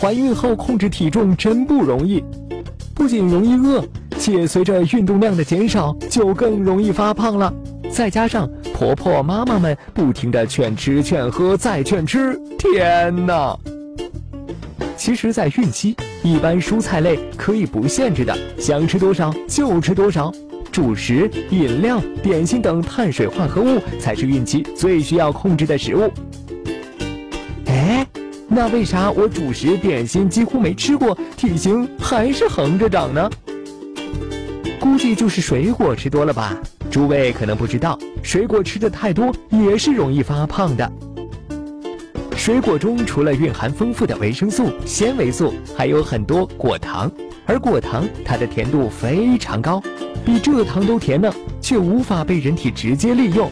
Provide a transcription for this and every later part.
怀孕后控制体重真不容易，不仅容易饿，且随着运动量的减少，就更容易发胖了。再加上婆婆妈妈们不停的劝吃、劝喝、再劝吃，天哪！其实，在孕期，一般蔬菜类可以不限制的，想吃多少就吃多少。主食、饮料、点心等碳水化合物才是孕期最需要控制的食物。那为啥我主食、点心几乎没吃过，体型还是横着长呢？估计就是水果吃多了吧。诸位可能不知道，水果吃的太多也是容易发胖的。水果中除了蕴含丰富的维生素、纤维素，还有很多果糖，而果糖它的甜度非常高，比蔗糖都甜呢，却无法被人体直接利用。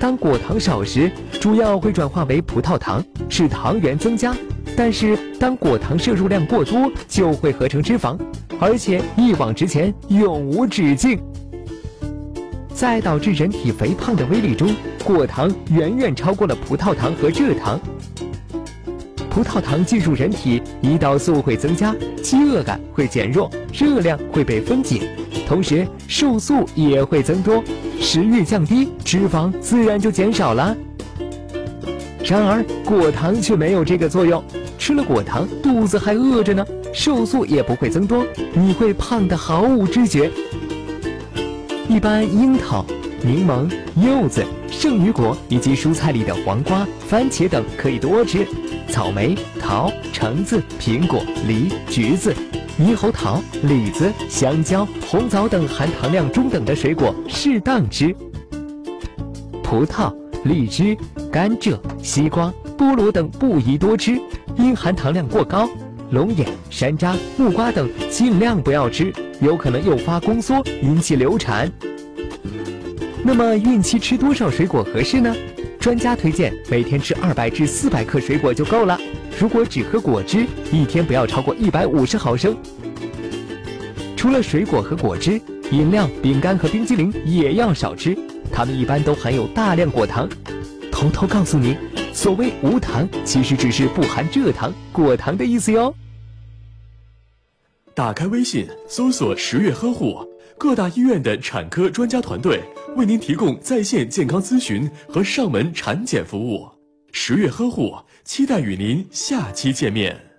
当果糖少时，主要会转化为葡萄糖，使糖原增加；但是当果糖摄入量过多，就会合成脂肪，而且一往直前，永无止境。在导致人体肥胖的威力中，果糖远远超过了葡萄糖和蔗糖。葡萄糖进入人体，胰岛素会增加，饥饿感会减弱，热量会被分解，同时瘦素也会增多，食欲降低，脂肪自然就减少了。然而果糖却没有这个作用，吃了果糖肚子还饿着呢，瘦素也不会增多，你会胖得毫无知觉。一般樱桃、柠檬、柚子、圣女果以及蔬菜里的黄瓜、番茄等可以多吃，草莓、桃、橙子、苹果、梨、橘子、猕猴桃、李子、香蕉、红枣等含糖量中等的水果适当吃。葡萄、荔枝、甘蔗、西瓜、菠萝等不宜多吃，因含糖量过高。龙眼、山楂、木瓜等尽量不要吃，有可能诱发宫缩，引起流产。那么孕期吃多少水果合适呢？专家推荐每天吃二百至四百克水果就够了。如果只喝果汁，一天不要超过一百五十毫升。除了水果和果汁，饮料、饼干和冰激凌也要少吃，它们一般都含有大量果糖。偷偷告诉你，所谓无糖，其实只是不含蔗糖、果糖的意思哟。打开微信，搜索“十月呵护”，各大医院的产科专家团队为您提供在线健康咨询和上门产检服务。十月呵护，期待与您下期见面。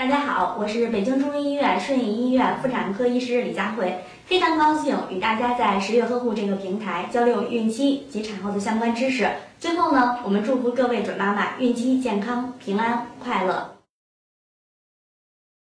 大家好，我是北京中医医院顺义医院妇产科医师李佳慧，非常高兴与大家在十月呵护这个平台交流孕期及产后的相关知识。最后呢，我们祝福各位准妈妈孕期健康、平安、快乐。